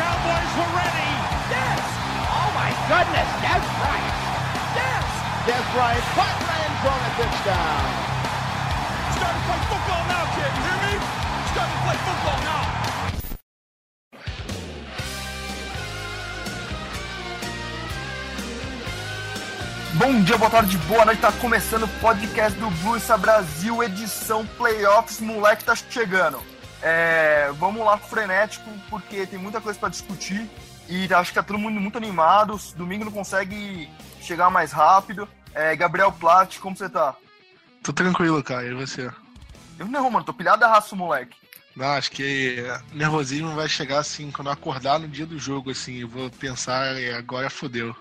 Cowboys were ready. Yes! Oh my goodness, Des Bryant! Yes! Des Bryant, the end zone, a touchdown! Starting to play football now, kid. You hear me? Starting to play football now. Bom dia, boa tarde, boa noite. Tá começando o podcast do Bluesa Brasil, edição Playoffs. Moleque tá chegando. É, vamos lá frenético, porque tem muita coisa para discutir. E acho que tá todo mundo muito animado. Domingo não consegue chegar mais rápido. É, Gabriel Platt, como você tá? Tô tranquilo, cara. E você? Eu não, mano, tô pilhado da raça, moleque. Não, acho que nervosismo vai chegar assim, quando eu acordar no dia do jogo, assim, eu vou pensar, "É, agora fodeu.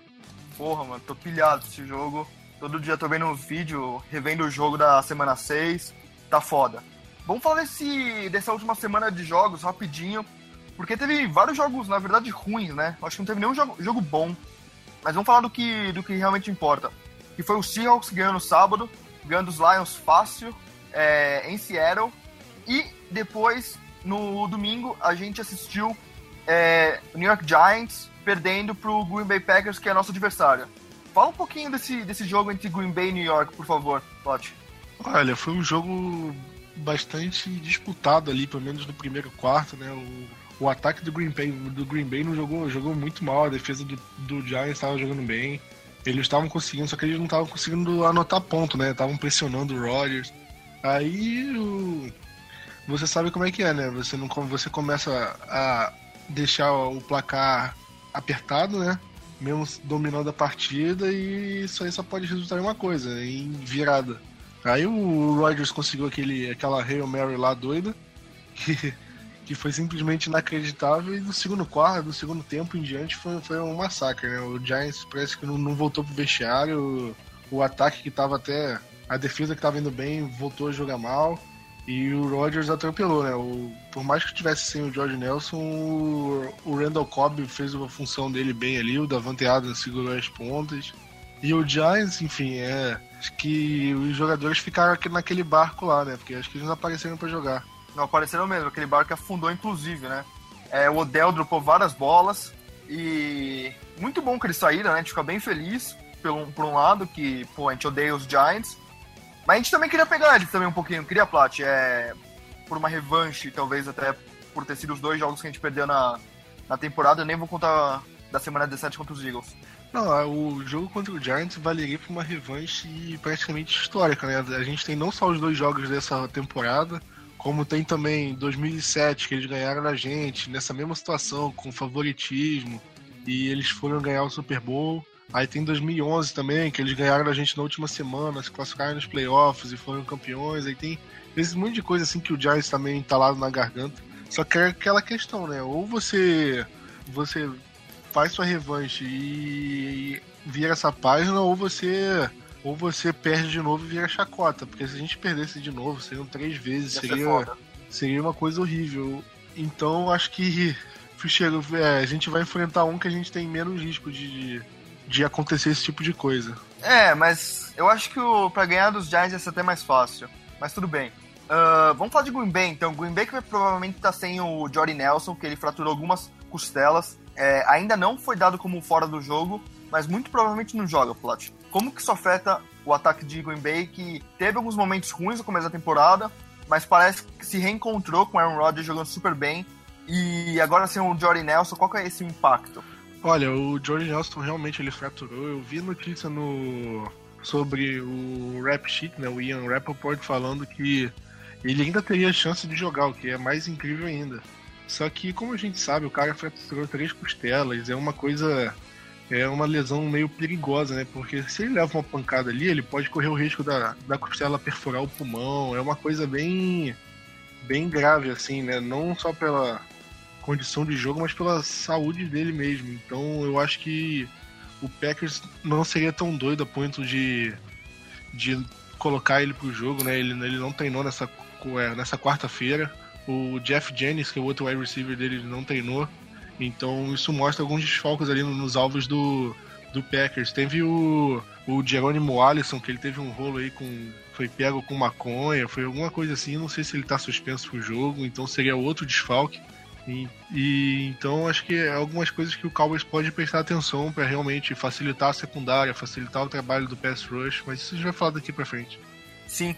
Porra, mano, tô pilhado desse jogo. Todo dia tô vendo um vídeo, revendo o jogo da semana 6. Tá foda. Vamos falar desse, dessa última semana de jogos rapidinho. Porque teve vários jogos, na verdade, ruins, né? Acho que não teve nenhum jogo, jogo bom. Mas vamos falar do que, do que realmente importa. Que foi o Seahawks ganhando sábado, ganhando os Lions fácil, é, em Seattle. E depois, no domingo, a gente assistiu é, o New York Giants perdendo pro Green Bay Packers, que é nosso adversário. Fala um pouquinho desse, desse jogo entre Green Bay e New York, por favor, Plot. Olha, foi um jogo bastante disputado ali, pelo menos no primeiro quarto, né? O, o ataque do Green Bay, do Green Bay não jogou, jogou muito mal, a defesa do, do Giants estava jogando bem. Eles estavam conseguindo, só que eles não estavam conseguindo anotar ponto, né? Estavam pressionando o Rodgers. Aí o, você sabe como é que é, né? Você não você começa a deixar o placar apertado, né? Mesmo dominando a partida e isso aí só pode resultar em uma coisa, em virada. Aí o Rodgers conseguiu aquele, aquela Hail Mary lá doida, que, que foi simplesmente inacreditável, e do segundo quarto, do segundo tempo em diante foi, foi um massacre, né? O Giants parece que não, não voltou pro vestiário, o, o ataque que tava até. A defesa que tava indo bem voltou a jogar mal. E o Rodgers atropelou, né? O, por mais que tivesse sem o George Nelson, o, o Randall Cobb fez a função dele bem ali, o Davante Adams segurou as pontas. E o Giants, enfim, é. Acho que os jogadores ficaram naquele barco lá, né? Porque acho que eles não apareceram para jogar. Não apareceram mesmo, aquele barco afundou, inclusive, né? É, o Odell dropou várias bolas e muito bom que eles saíram, né? A gente fica bem feliz, por um, por um lado, que pô, a gente odeia os Giants. Mas a gente também queria pegar eles também um pouquinho, queria, Plat, é, por uma revanche, talvez até por ter sido os dois jogos que a gente perdeu na, na temporada. Eu nem vou contar da semana 17 contra os Eagles. Não, o jogo contra o Giants valeria para uma revanche praticamente histórica, né? A gente tem não só os dois jogos dessa temporada, como tem também 2007, que eles ganharam da gente, nessa mesma situação, com favoritismo, e eles foram ganhar o Super Bowl. Aí tem 2011 também, que eles ganharam da gente na última semana, se classificaram nos playoffs e foram campeões. Aí tem esse monte de coisa assim que o Giants também entalado na garganta. Só que é aquela questão, né? Ou você você faz sua revanche e vira essa página, ou você ou você perde de novo e vira chacota. Porque se a gente perdesse de novo, seriam três vezes, Ia ser seria, seria uma coisa horrível. Então acho que chega, é, a gente vai enfrentar um que a gente tem menos risco de, de acontecer esse tipo de coisa. É, mas eu acho que o, pra ganhar dos Giants ia ser até mais fácil. Mas tudo bem. Ah, vamos falar de Green Bay, então. Green Bay que vai provavelmente estar sem o Jordy Nelson, que ele fraturou algumas costelas. É, ainda não foi dado como fora do jogo, mas muito provavelmente não joga, Plat. Como que isso afeta o ataque de Green Bay, que teve alguns momentos ruins no começo da temporada, mas parece que se reencontrou com o Aaron Rodgers jogando super bem. E agora sem o Jordy Nelson, qual que é esse impacto? Olha, o George Nelson realmente ele fraturou. Eu vi notícia no sobre o rap sheet, né, o Ian Rappaport falando que ele ainda teria chance de jogar, o que é mais incrível ainda. Só que, como a gente sabe, o cara fraturou três costelas, é uma coisa. É uma lesão meio perigosa, né? Porque se ele leva uma pancada ali, ele pode correr o risco da, da costela perfurar o pulmão. É uma coisa bem. bem grave, assim, né? Não só pela condição de jogo, mas pela saúde dele mesmo. Então eu acho que o Packers não seria tão doido a ponto de, de colocar ele pro jogo, né? Ele, ele não treinou nessa, é, nessa quarta-feira. O Jeff Jennings, que é o outro wide receiver dele, não treinou. Então isso mostra alguns desfalques ali nos alvos do, do Packers. Teve o, o Jerônimo Allison, que ele teve um rolo aí com. Foi pego com maconha, foi alguma coisa assim. Não sei se ele tá suspenso pro jogo, então seria outro desfalque. E, e, então acho que é algumas coisas que o Cowboys pode prestar atenção para realmente facilitar a secundária, facilitar o trabalho do pass rush, mas isso a gente vai falar daqui para frente. Sim.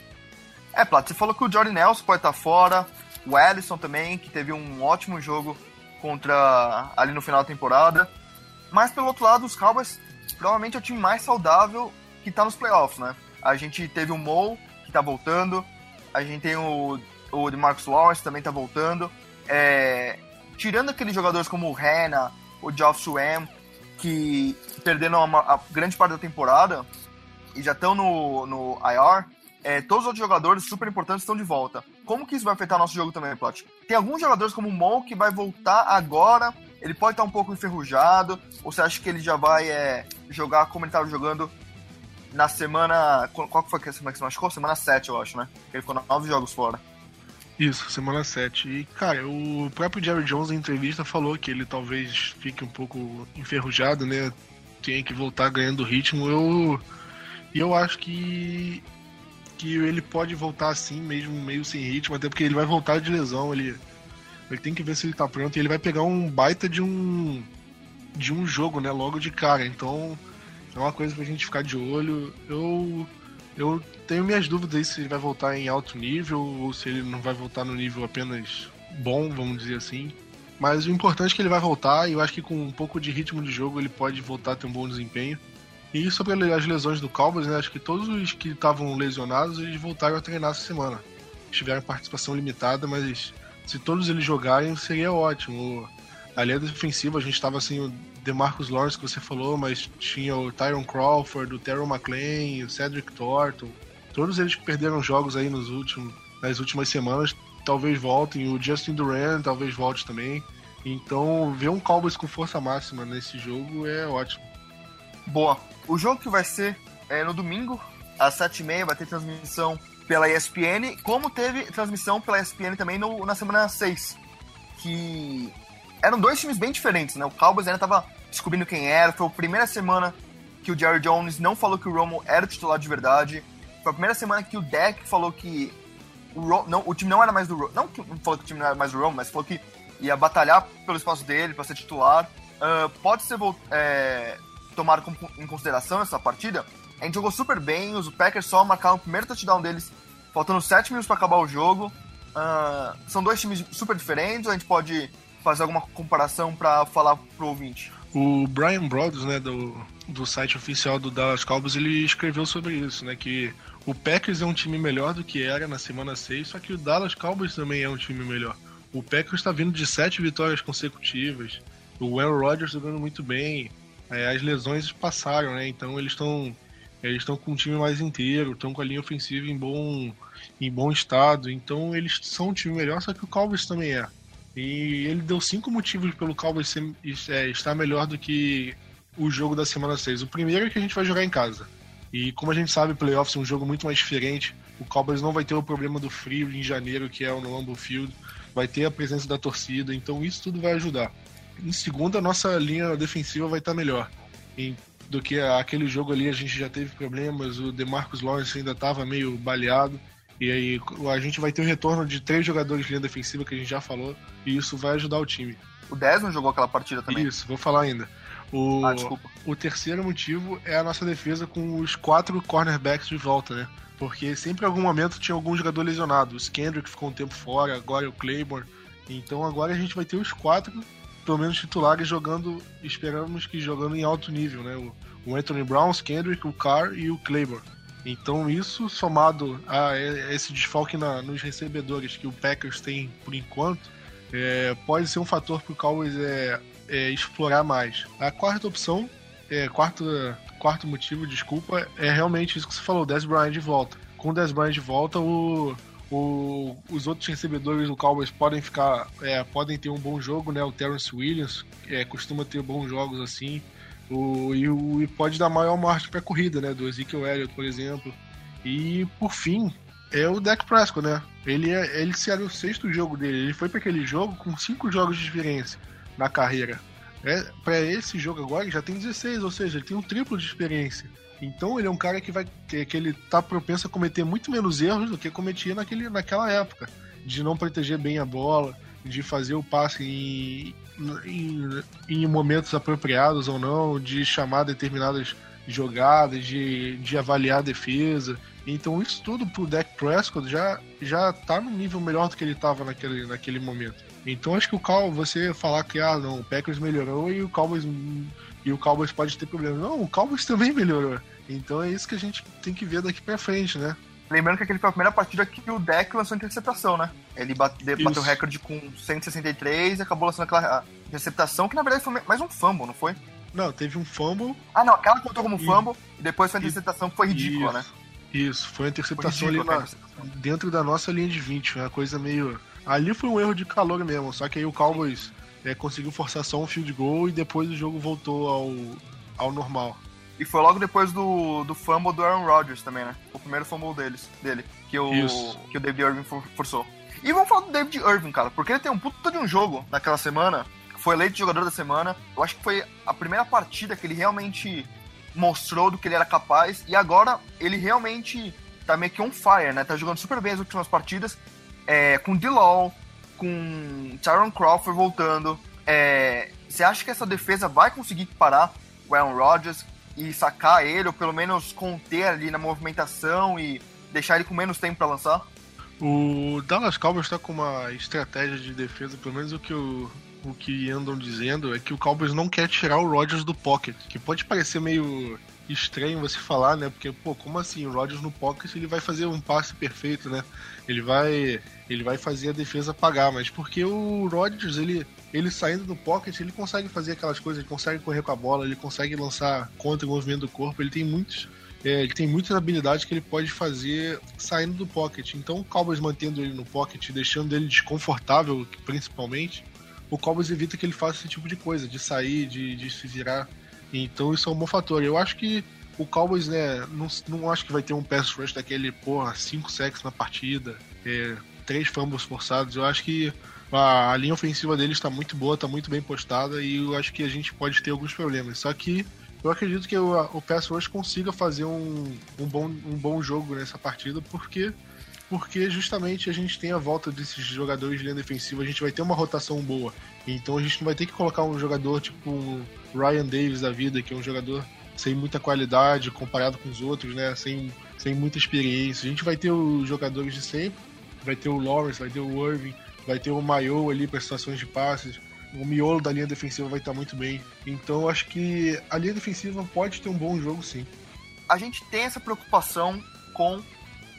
É, Plato, você falou que o Jordan Nelson pode estar fora, o Ellison também, que teve um ótimo jogo contra ali no final da temporada. Mas pelo outro lado, os Cowboys provavelmente é o time mais saudável que tá nos playoffs, né? A gente teve o Mo, que tá voltando, a gente tem o, o DeMarcus Lawrence também tá voltando. É, tirando aqueles jogadores como o Hanna, o Geoff Swam, que perderam uma, a grande parte da temporada e já estão no, no IR, é, todos os outros jogadores super importantes estão de volta. Como que isso vai afetar nosso jogo também, Plot? Tem alguns jogadores como o Mo que vai voltar agora, ele pode estar um pouco enferrujado, ou você acha que ele já vai é, jogar como ele estava jogando na semana. Qual foi a semana que se machucou? Semana 7, eu acho, né? Ele ficou nove jogos fora. Isso, semana 7. E, cara, o próprio Jerry Jones em entrevista falou que ele talvez fique um pouco enferrujado, né? Tem que voltar ganhando ritmo. Eu. Eu acho que. Que ele pode voltar assim, mesmo meio sem ritmo, até porque ele vai voltar de lesão. Ele, ele tem que ver se ele tá pronto. E ele vai pegar um baita de um. De um jogo, né? Logo de cara. Então. É uma coisa pra gente ficar de olho. Eu eu tenho minhas dúvidas aí se ele vai voltar em alto nível ou se ele não vai voltar no nível apenas bom, vamos dizer assim. Mas o importante é que ele vai voltar e eu acho que com um pouco de ritmo de jogo ele pode voltar a ter um bom desempenho. E sobre as lesões do Cowboys, né, acho que todos os que estavam lesionados eles voltaram a treinar essa semana. Tiveram participação limitada, mas se todos eles jogarem seria ótimo. A linha defensiva, a gente estava assim, DeMarcus Lawrence que você falou, mas tinha o Tyron Crawford, o Terrell McLean, o Cedric Thornton. Todos eles que perderam jogos aí nos últimos, nas últimas semanas, talvez voltem. O Justin Duran talvez volte também. Então, ver um Cowboys com força máxima nesse jogo é ótimo. Boa. O jogo que vai ser é no domingo, às 7h30, vai ter transmissão pela ESPN, como teve transmissão pela ESPN também no, na semana 6. Que eram dois times bem diferentes, né? O Cowboys ainda tava descobrindo quem era. Foi a primeira semana que o Jerry Jones não falou que o Romo era o titular de verdade. Foi a primeira semana que o Deck falou que o, Ro não, o time não era mais do Romo. Não que falou que o time não era mais do Romo, mas falou que ia batalhar pelo espaço dele para ser titular. Uh, pode ser é, tomado em consideração essa partida. A gente jogou super bem, os Packers só marcaram o primeiro touchdown deles, faltando 7 minutos para acabar o jogo. Uh, são dois times super diferentes, a gente pode fazer alguma comparação para falar pro ouvinte? O Brian Broaddus, né, do, do site oficial do Dallas Cowboys, ele escreveu sobre isso, né, que o Packers é um time melhor do que era na semana 6, só que o Dallas Cowboys também é um time melhor. O Packers está vindo de sete vitórias consecutivas, o Aaron Rodgers jogando muito bem, é, as lesões passaram, né, então eles estão eles estão com um time mais inteiro, estão com a linha ofensiva em bom, em bom estado, então eles são um time melhor, só que o Cowboys também é. E ele deu cinco motivos pelo Cowboys ser, é, estar melhor do que o jogo da semana 6. O primeiro é que a gente vai jogar em casa. E como a gente sabe, playoffs é um jogo muito mais diferente. O Cowboys não vai ter o problema do frio em janeiro, que é no Lambeau Field. Vai ter a presença da torcida, então isso tudo vai ajudar. Em segunda, a nossa linha defensiva vai estar melhor. E, do que aquele jogo ali, a gente já teve problemas. O DeMarcus Lawrence ainda estava meio baleado. E aí a gente vai ter o retorno de três jogadores de linha defensiva que a gente já falou, e isso vai ajudar o time. O Desmond jogou aquela partida também? Isso, vou falar ainda. O, ah, desculpa. o terceiro motivo é a nossa defesa com os quatro cornerbacks de volta, né? Porque sempre em algum momento tinha algum jogador lesionado. O Kendrick ficou um tempo fora, agora é o Claiborne. Então agora a gente vai ter os quatro, pelo menos titulares, jogando, esperamos que jogando em alto nível, né? O, o Anthony Brown, o Kendrick, o Carr e o Claiborne. Então isso somado a esse desfalque na, nos recebedores que o Packers tem por enquanto, é, pode ser um fator para o Cowboys é, é, explorar mais. A quarta opção, é, quarto, quarto motivo, desculpa, é realmente isso que você falou, Dez Bryant de volta. Com o Dez Bryant de volta, o, O, os outros recebedores do Cowboys podem ficar, é, podem ter um bom jogo, né? O Terrence Williams é, costuma ter bons jogos assim. O, e, o, e pode dar maior margem para corrida, né? Do Ezekiel Elliott, por exemplo. E por fim, é o Dak Prescott, né? Ele, é, ele era o sexto jogo dele. Ele foi para aquele jogo com cinco jogos de diferença na carreira. É, para esse jogo agora ele já tem 16, ou seja, ele tem um triplo de experiência. Então ele é um cara que vai que, que ele tá propenso a cometer muito menos erros do que cometia naquele, naquela época, de não proteger bem a bola, de fazer o passe em, em, em momentos apropriados ou não, de chamar determinadas jogadas, de, de avaliar a defesa. Então isso tudo pro Dak Prescott já, já tá no nível melhor do que ele tava naquele, naquele momento. Então acho que o Cal, você falar que ah, não, o Packers melhorou e o Cowboys e o Cowboys pode ter problema. Não, o Cowboys também melhorou. Então é isso que a gente tem que ver daqui para frente, né? Lembrando que aquele foi a primeira partida que o Deck lançou interceptação, né? Ele bateu, bateu o recorde com 163 e acabou lançando aquela interceptação, que na verdade foi mais um fumble, não foi? Não, teve um fumble. Ah, não, aquela contou como fumble e, e depois foi a interceptação que foi ridícula, isso, né? Isso, foi a interceptação foi ridícula, ali na, dentro da nossa linha de 20, foi uma coisa meio. Ali foi um erro de calor mesmo, só que aí o Cowboys é, conseguiu forçar só um field goal e depois o jogo voltou ao, ao normal. E foi logo depois do, do fumble do Aaron Rodgers também, né? O primeiro fumble deles, dele, que o, que o David Irving forçou. E vamos falar do David Irving, cara, porque ele tem um puta de um jogo naquela semana, foi eleito jogador da semana. Eu acho que foi a primeira partida que ele realmente mostrou do que ele era capaz. E agora ele realmente tá meio que on fire, né? Tá jogando super bem as últimas partidas. É, com D-Law, com Tyron Crawford voltando. É, você acha que essa defesa vai conseguir parar o Aaron Rodgers? e sacar ele, ou pelo menos conter ali na movimentação e deixar ele com menos tempo para lançar? O Dallas Cowboys está com uma estratégia de defesa, pelo menos o que, o, o que andam dizendo é que o Cowboys não quer tirar o Rodgers do pocket, que pode parecer meio estranho você falar, né? Porque, pô, como assim? O Rodgers no pocket ele vai fazer um passe perfeito, né? Ele vai, ele vai fazer a defesa pagar, mas porque o Rodgers, ele, ele saindo do pocket, ele consegue fazer aquelas coisas, ele consegue correr com a bola, ele consegue lançar contra o movimento do corpo, ele tem muitos. É, ele tem muitas habilidades que ele pode fazer saindo do pocket. Então, o Cowboys mantendo ele no pocket, deixando ele desconfortável, principalmente, o Cowboys evita que ele faça esse tipo de coisa, de sair, de, de se virar. Então, isso é um bom fator. Eu acho que o Cowboys, né, não, não acho que vai ter um pass rush daquele, porra, 5 sacks na partida, é, três fumbles forçados. Eu acho que a, a linha ofensiva deles está muito boa, está muito bem postada e eu acho que a gente pode ter alguns problemas. Só que eu acredito que o, o Pass Rush consiga fazer um, um, bom, um bom jogo nessa partida, porque porque justamente a gente tem a volta desses jogadores de linha defensiva, a gente vai ter uma rotação boa. Então a gente não vai ter que colocar um jogador tipo um Ryan Davis da vida, que é um jogador sem muita qualidade comparado com os outros, né? Sem, sem muita experiência. A gente vai ter os jogadores de sempre, vai ter o Lawrence, vai ter o Irving, vai ter o Mayo ali para situações de passes. O miolo da linha defensiva vai estar muito bem. Então acho que a linha defensiva pode ter um bom jogo sim. A gente tem essa preocupação com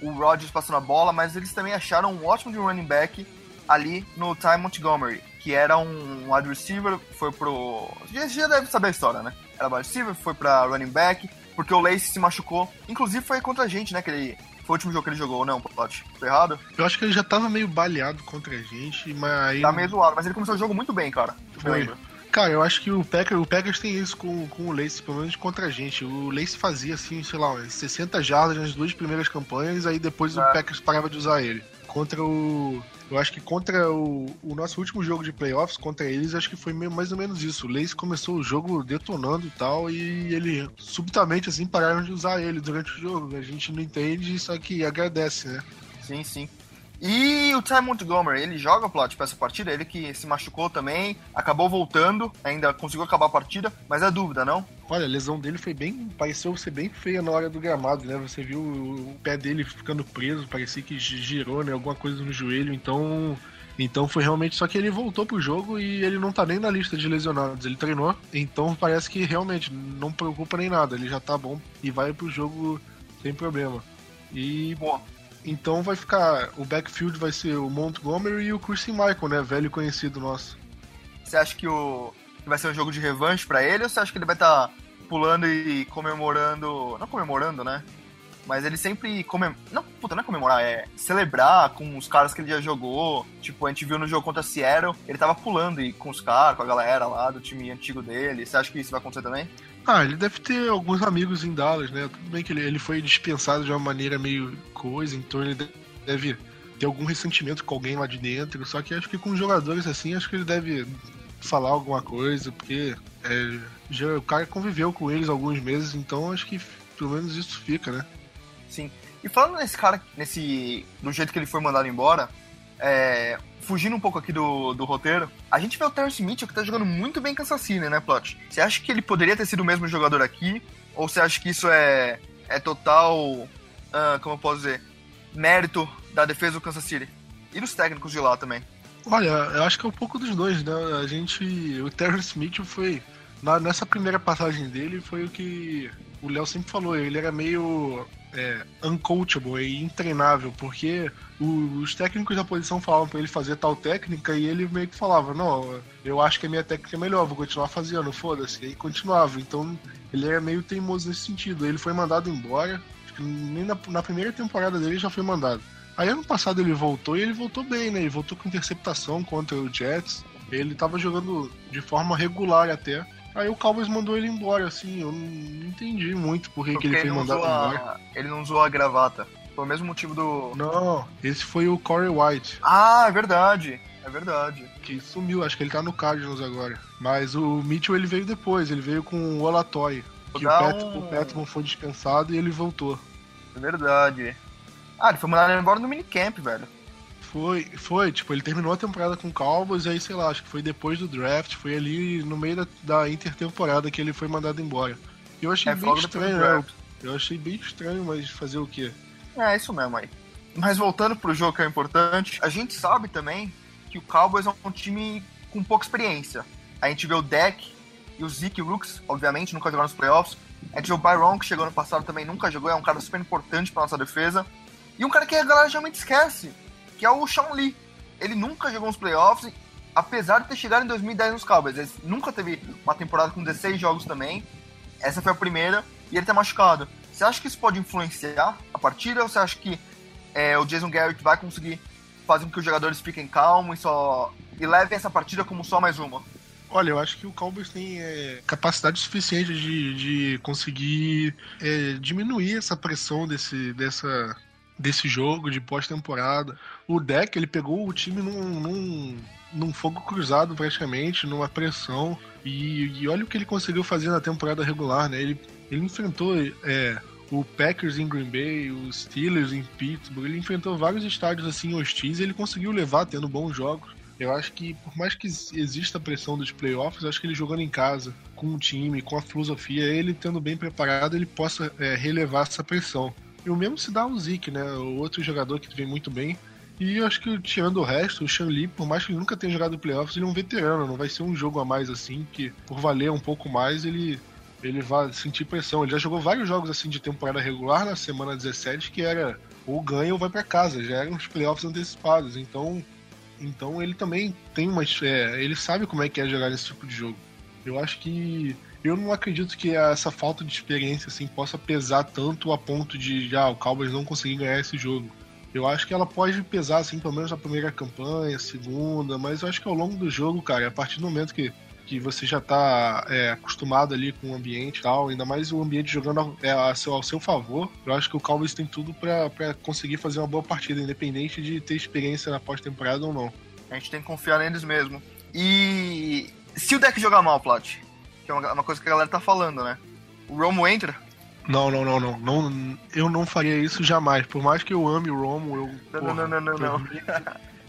o Rodgers passando a bola, mas eles também acharam um ótimo de running back ali no Ty Montgomery, que era um wide receiver, foi pro. Você já deve saber a história, né? Era wide receiver, foi pra running back, porque o Lace se machucou. Inclusive foi contra a gente, né? Que ele foi o último jogo que ele jogou, não, Plot? Foi errado? Eu acho que ele já tava meio baleado contra a gente, mas. Tá meio zoado, mas ele começou o jogo muito bem, cara. Foi. Cara, eu acho que o Packers, o Packers tem isso com, com o Lace, pelo menos contra a gente. O Lace fazia, assim, sei lá, 60 jardas nas duas primeiras campanhas, aí depois é. o Packers parava de usar ele. Contra o. Eu acho que contra o, o nosso último jogo de playoffs, contra eles, acho que foi meio, mais ou menos isso. O Lace começou o jogo detonando e tal, e ele subitamente, assim, pararam de usar ele durante o jogo. A gente não entende, só que agradece, né? Sim, sim. E o Ty Montgomery, ele joga o plot para essa partida, ele que se machucou também, acabou voltando, ainda conseguiu acabar a partida, mas é dúvida, não? Olha, a lesão dele foi bem. pareceu ser bem feia na hora do gramado, né? Você viu o pé dele ficando preso, parecia que girou, né? Alguma coisa no joelho, então. Então foi realmente só que ele voltou pro jogo e ele não tá nem na lista de lesionados. Ele treinou, então parece que realmente não preocupa nem nada. Ele já tá bom e vai pro jogo sem problema. E Boa. Então vai ficar. O backfield vai ser o Montgomery e o Christian Michael, né? Velho conhecido nosso. Você acha que o que vai ser um jogo de revanche para ele ou você acha que ele vai estar tá pulando e comemorando. Não comemorando, né? mas ele sempre comem... não, puta, não é comemorar, é celebrar com os caras que ele já jogou. Tipo, a gente viu no jogo contra Seattle, ele tava pulando e com os caras, com a galera lá do time antigo dele. Você acha que isso vai acontecer também? Ah, ele deve ter alguns amigos em Dallas, né? Tudo bem que ele, ele foi dispensado de uma maneira meio coisa, então ele deve ter algum ressentimento com alguém lá de dentro. Só que acho que com jogadores assim, acho que ele deve falar alguma coisa, porque é, já, o cara conviveu com eles alguns meses, então acho que pelo menos isso fica, né? Sim. E falando nesse cara, nesse. do jeito que ele foi mandado embora, é, fugindo um pouco aqui do, do roteiro, a gente vê o Terrence Mitchell que tá jogando muito bem Kansas City, né, Plot? Você acha que ele poderia ter sido o mesmo jogador aqui? Ou você acha que isso é, é total, uh, como eu posso dizer, mérito da defesa do Kansas City? E dos técnicos de lá também? Olha, eu acho que é um pouco dos dois, né? A gente. O Terrence Mitchell foi. Na, nessa primeira passagem dele, foi o que o Léo sempre falou, ele era meio é, uncoachable e intreinável, porque os técnicos da posição falavam para ele fazer tal técnica e ele meio que falava: Não, eu acho que a minha técnica é melhor, vou continuar fazendo, foda-se. E continuava. Então ele era meio teimoso nesse sentido. Ele foi mandado embora, nem na, na primeira temporada dele já foi mandado. Aí ano passado ele voltou e ele voltou bem, né? Ele voltou com interceptação contra o Jets. Ele tava jogando de forma regular até. Aí o Cowboys mandou ele embora, assim, eu não entendi muito por que, que ele foi mandado embora. Ele não usou a gravata. Foi o mesmo motivo do. Não, esse foi o Corey White. Ah, é verdade. É verdade. Que sumiu, acho que ele tá no Cardinals agora. Mas o Mitchell ele veio depois, ele veio com o Olatoy. Que o, Pet, um... o Petman foi dispensado e ele voltou. É verdade. Ah, ele foi mandado embora no minicamp, velho. Foi, foi, tipo, ele terminou a temporada com o Cowboys e aí, sei lá, acho que foi depois do draft, foi ali no meio da, da intertemporada que ele foi mandado embora. Eu achei é, bem estranho, né? Eu achei bem estranho, mas fazer o quê? É, isso mesmo aí. Mas voltando pro jogo que é importante, a gente sabe também que o Cowboys é um time com pouca experiência. A gente vê o Deck e o Zeke Rooks, obviamente, nunca jogaram nos playoffs. A gente vê o Byron, que chegou no passado também, nunca jogou, é um cara super importante pra nossa defesa. E um cara que a galera geralmente esquece, que é o Sean Lee. Ele nunca jogou nos playoffs, apesar de ter chegado em 2010 nos Cowboys. Ele nunca teve uma temporada com 16 jogos também. Essa foi a primeira e ele tá machucado. Você acha que isso pode influenciar a partida ou você acha que é, o Jason Garrett vai conseguir fazer com que os jogadores fiquem calmos e só e levem essa partida como só mais uma? Olha, eu acho que o Cowboys tem é, capacidade suficiente de, de conseguir é, diminuir essa pressão desse, dessa, desse jogo de pós-temporada. O deck ele pegou o time num, num, num fogo cruzado praticamente, numa pressão. E, e, olha o que ele conseguiu fazer na temporada regular, né? Ele, ele enfrentou é, o Packers em Green Bay, os Steelers em Pittsburgh, ele enfrentou vários estádios assim hostis e ele conseguiu levar tendo bons jogos. Eu acho que, por mais que exista a pressão dos playoffs, acho que ele jogando em casa, com o time, com a filosofia, ele tendo bem preparado, ele possa é, relevar essa pressão. E o mesmo se dá ao Zeke, né? O outro jogador que vem muito bem. E eu acho que tirando o resto, o Lee, por mais que ele nunca tenha jogado playoffs, ele é um veterano, não vai ser um jogo a mais assim, que por valer um pouco mais, ele, ele vai sentir pressão. Ele já jogou vários jogos assim de temporada regular na semana 17, que era ou ganha ou vai para casa, já eram os playoffs antecipados. Então, então ele também tem uma. É, ele sabe como é que é jogar nesse tipo de jogo. Eu acho que eu não acredito que essa falta de experiência assim possa pesar tanto a ponto de já ah, o Cowboys não conseguir ganhar esse jogo. Eu acho que ela pode pesar assim, pelo menos na primeira campanha, segunda, mas eu acho que ao longo do jogo, cara, a partir do momento que, que você já tá é, acostumado ali com o ambiente e tal, ainda mais o ambiente jogando ao, é, seu, ao seu favor, eu acho que o Cowboys tem tudo para conseguir fazer uma boa partida, independente de ter experiência na pós-temporada ou não. A gente tem que confiar neles mesmo. E se o deck jogar mal, Plat, é uma, uma coisa que a galera tá falando, né? O Romo entra. Não, não, não, não, não. Eu não faria isso jamais. Por mais que eu ame o Romo, eu. Não, porra, não, não, não, não. Mim,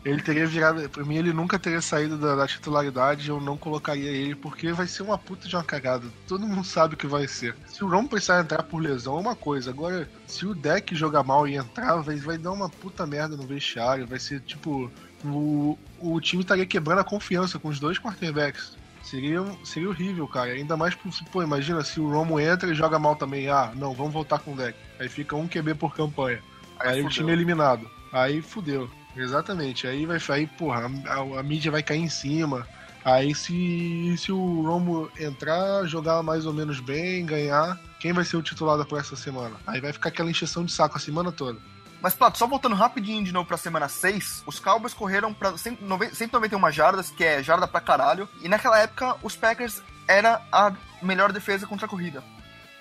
ele teria virado. Pra mim, ele nunca teria saído da, da, titularidade. Eu não colocaria ele, porque vai ser uma puta de uma cagada. Todo mundo sabe o que vai ser. Se o Romo precisar entrar por lesão, é uma coisa. Agora, se o deck jogar mal e entrar, vai, vai dar uma puta merda no vestiário. Vai ser tipo. O, o time estaria quebrando a confiança com os dois quarterbacks. Seria, seria horrível, cara. Ainda mais, pô, imagina se o Romo entra e joga mal também. Ah, não, vamos voltar com o deck. Aí fica um QB por campanha. Aí, aí o time é eliminado. Aí fudeu. Exatamente. Aí vai aí, porra, a, a, mídia vai cair em cima. Aí se, se o Romo entrar, jogar mais ou menos bem, ganhar, quem vai ser o titular da próxima semana? Aí vai ficar aquela encheção de saco a semana toda. Mas, Plato, só voltando rapidinho de novo pra semana 6, os Cowboys correram pra 191 jardas, que é jarda pra caralho, e naquela época os Packers era a melhor defesa contra a corrida.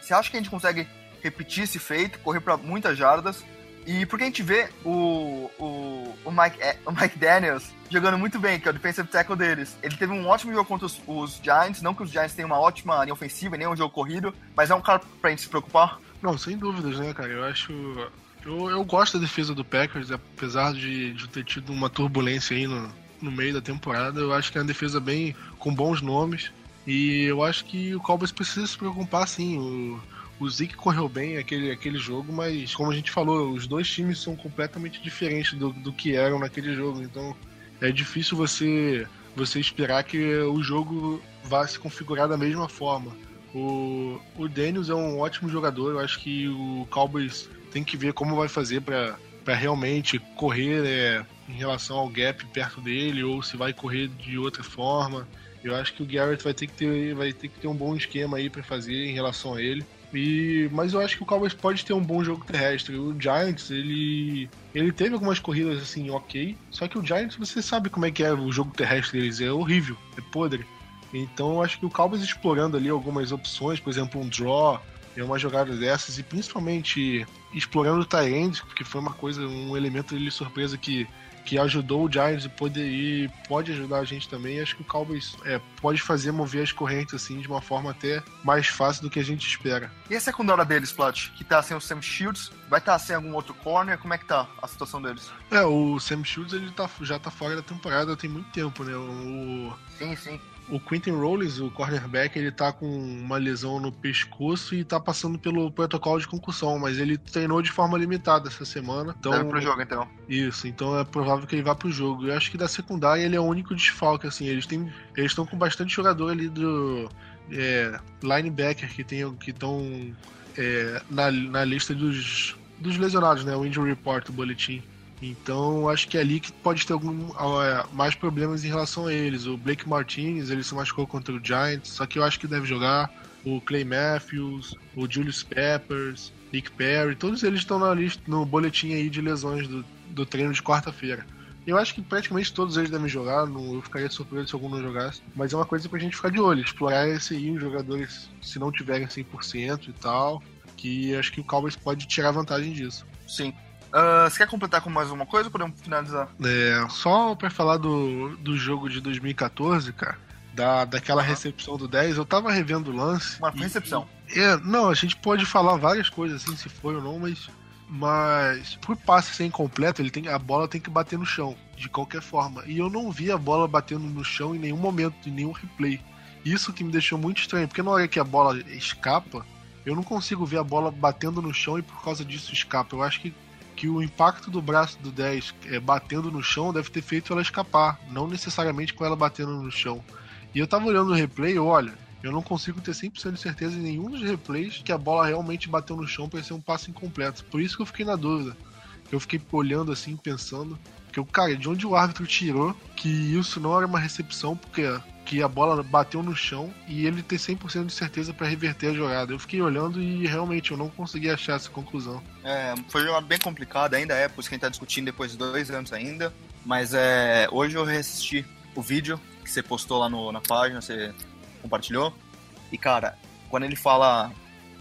Você acha que a gente consegue repetir esse feito, correr para muitas jardas? E porque a gente vê o, o, o, Mike, é, o Mike Daniels jogando muito bem, que é o defensive tackle deles. Ele teve um ótimo jogo contra os, os Giants, não que os Giants tenham uma ótima linha ofensiva, nem um jogo corrido, mas é um cara pra gente se preocupar? Não, sem dúvidas, né, cara? Eu acho eu, eu gosto da defesa do Packers, apesar de, de ter tido uma turbulência aí no, no meio da temporada. Eu acho que é uma defesa bem com bons nomes. E eu acho que o Cowboys precisa se preocupar sim. O, o Zeke correu bem aquele, aquele jogo, mas como a gente falou, os dois times são completamente diferentes do, do que eram naquele jogo. Então é difícil você, você esperar que o jogo vá se configurar da mesma forma. O, o Daniels é um ótimo jogador, eu acho que o Cowboys tem que ver como vai fazer para realmente correr é, em relação ao gap perto dele ou se vai correr de outra forma. Eu acho que o Garrett vai ter que ter, vai ter, que ter um bom esquema aí para fazer em relação a ele. E, mas eu acho que o Cowboys pode ter um bom jogo terrestre. O Giants, ele, ele teve algumas corridas assim, ok. Só que o Giants, você sabe como é que é o jogo terrestre deles, é horrível, é podre. Então eu acho que o Cowboys explorando ali algumas opções, por exemplo, um draw, é uma jogada dessas, e principalmente explorando o Tyrande, porque foi uma coisa, um elemento de surpresa que, que ajudou o Giants e, poder, e pode ajudar a gente também. Acho que o Cowboys é, pode fazer mover as correntes assim de uma forma até mais fácil do que a gente espera. E a secundária deles, Plat? Que tá sem o Sam Shields, vai estar tá sem algum outro corner? Como é que tá a situação deles? É, o Sam Shields ele tá, já tá fora da temporada tem muito tempo, né? O... Sim, sim. O Quentin Rollins, o cornerback, ele tá com uma lesão no pescoço e tá passando pelo protocolo de concussão, mas ele treinou de forma limitada essa semana. Então, Deve pro jogo, então. Isso, então é provável que ele vá pro jogo. Eu acho que da secundária ele é o único desfalque, assim. Eles têm, eles estão com bastante jogador ali do é, linebacker que tem, que estão é, na, na lista dos, dos lesionados, né? O injury report, o boletim. Então, acho que é ali que pode ter algum, uh, mais problemas em relação a eles. O Blake Martinez, ele se machucou contra o Giants, só que eu acho que deve jogar. O Clay Matthews, o Julius Peppers, Nick Perry, todos eles estão na lista, no boletim aí de lesões do, do treino de quarta-feira. Eu acho que praticamente todos eles devem jogar, não, eu ficaria surpreso se algum não jogasse, mas é uma coisa pra gente ficar de olho, explorar esse aí, os jogadores, se não tiverem 100% e tal, que acho que o Cowboys pode tirar vantagem disso. Sim. Uh, você quer completar com mais uma coisa ou podemos finalizar? É, só pra falar do, do jogo de 2014, cara, da, daquela uhum. recepção do 10, eu tava revendo o lance. Uma recepção. É, não, a gente pode falar várias coisas assim, se foi ou não, mas. Mas por passe ser incompleto, ele tem, a bola tem que bater no chão, de qualquer forma. E eu não vi a bola batendo no chão em nenhum momento, em nenhum replay. Isso que me deixou muito estranho, porque na hora que a bola escapa, eu não consigo ver a bola batendo no chão e por causa disso escapa. Eu acho que que o impacto do braço do 10 é, batendo no chão deve ter feito ela escapar, não necessariamente com ela batendo no chão. E eu tava olhando o replay, olha, eu não consigo ter 100% de certeza em nenhum dos replays que a bola realmente bateu no chão para ser um passe incompleto. Por isso que eu fiquei na dúvida. Eu fiquei olhando assim, pensando, porque, cara, de onde o árbitro tirou que isso não era uma recepção, porque que a bola bateu no chão e ele ter 100% de certeza para reverter a jogada. Eu fiquei olhando e realmente eu não consegui achar essa conclusão. É, foi uma bem complicada, ainda é, por isso que a gente tá discutindo depois de dois anos ainda. Mas é, hoje eu reassisti o vídeo que você postou lá no, na página, você compartilhou. E cara, quando ele fala,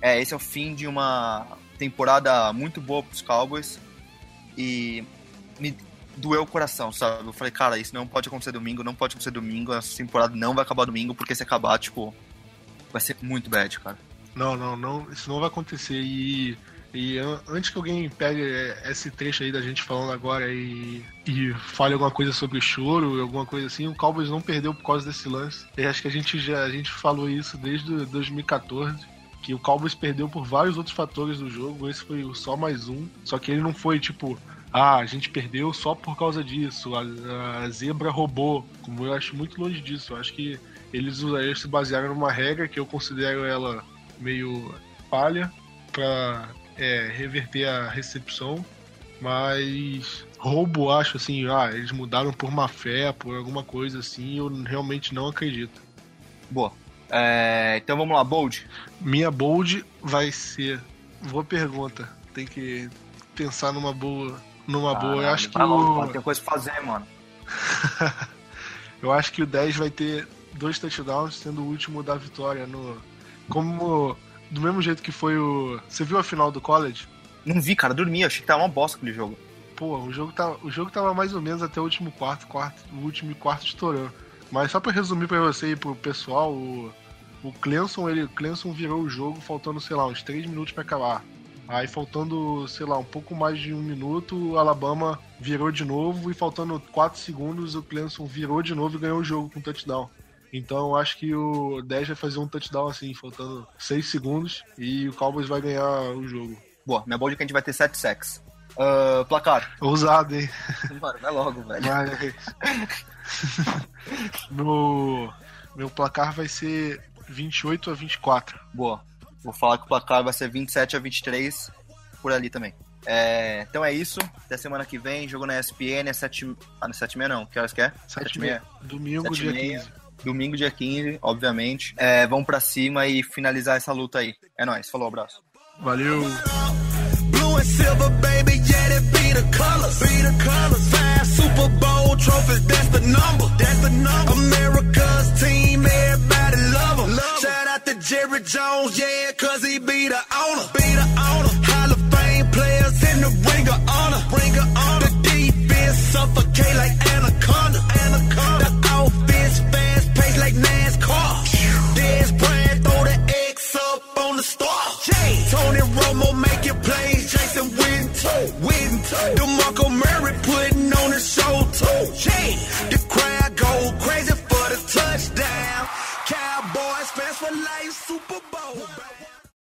é, esse é o fim de uma temporada muito boa pros Cowboys. E me, doeu o coração, sabe? Eu falei, cara, isso não pode acontecer domingo, não pode acontecer domingo, essa temporada não vai acabar domingo, porque se acabar, tipo, vai ser muito bad, cara. Não, não, não, isso não vai acontecer. E, e antes que alguém pegue esse trecho aí da gente falando agora e, e fale alguma coisa sobre o choro, alguma coisa assim, o Cowboys não perdeu por causa desse lance. E acho que a gente já a gente falou isso desde 2014 que o Cowboys perdeu por vários outros fatores do jogo, esse foi só mais um, só que ele não foi tipo, ah, a gente perdeu só por causa disso, a, a zebra roubou. Como eu acho muito longe disso. Eu acho que eles, eles se basearam numa regra que eu considero ela meio palha para é, reverter a recepção. Mas roubo, acho assim, ah, eles mudaram por má fé, por alguma coisa assim, eu realmente não acredito. Boa. É, então vamos lá, Bold. Minha Bold vai ser. Boa pergunta. Tem que pensar numa boa. Numa ah, boa. Eu acho que o. Tem coisa pra fazer, mano. eu acho que o 10 vai ter dois touchdowns, sendo o último da vitória. No... Como. Do mesmo jeito que foi o. Você viu a final do college? Não vi, cara, dormi, achei que tava uma bosta aquele jogo. Pô, o jogo, tá, o jogo tava mais ou menos até o último quarto, quarto o último quarto estourou. Mas só pra resumir pra você e pro pessoal, o, o Clemson, ele, Clemson virou o jogo faltando, sei lá, uns 3 minutos para acabar. Aí faltando, sei lá, um pouco mais de um minuto, o Alabama virou de novo e faltando 4 segundos, o Clemson virou de novo e ganhou o jogo com touchdown. Então eu acho que o 10 vai fazer um touchdown assim, faltando 6 segundos, e o Cowboys vai ganhar o jogo. Boa, minha boa é que a gente vai ter 7 sacks. Uh, placar. Ousado, hein? Mano, vai logo, velho. Mas... meu, meu placar vai ser 28 a 24. Boa. Vou falar que o placar vai ser 27 a 23 por ali também. É, então é isso. Até semana que vem. Jogo na ESPN é 7 Ah, não é 7 não. Que horas que é? 7 h Domingo, 7 dia 15. Domingo, dia 15, obviamente. É, vamos pra cima e finalizar essa luta aí. É nóis. Falou, abraço. Valeu. Blue out to Jerry Jones, yeah, cause he be the owner. Be the owner. Hall of Fame players in the ring of honor. Ring of honor. The defense suffocate like Anaconda. Anaconda. The offense fast paced like NASCAR. Des brand throw the X up on the star. Jay. Tony Romo making plays. Jason Witten too. Witten too. DeMarco Murray putting on a show too. Jay. The crowd go crazy for the touchdown. Super Bowl.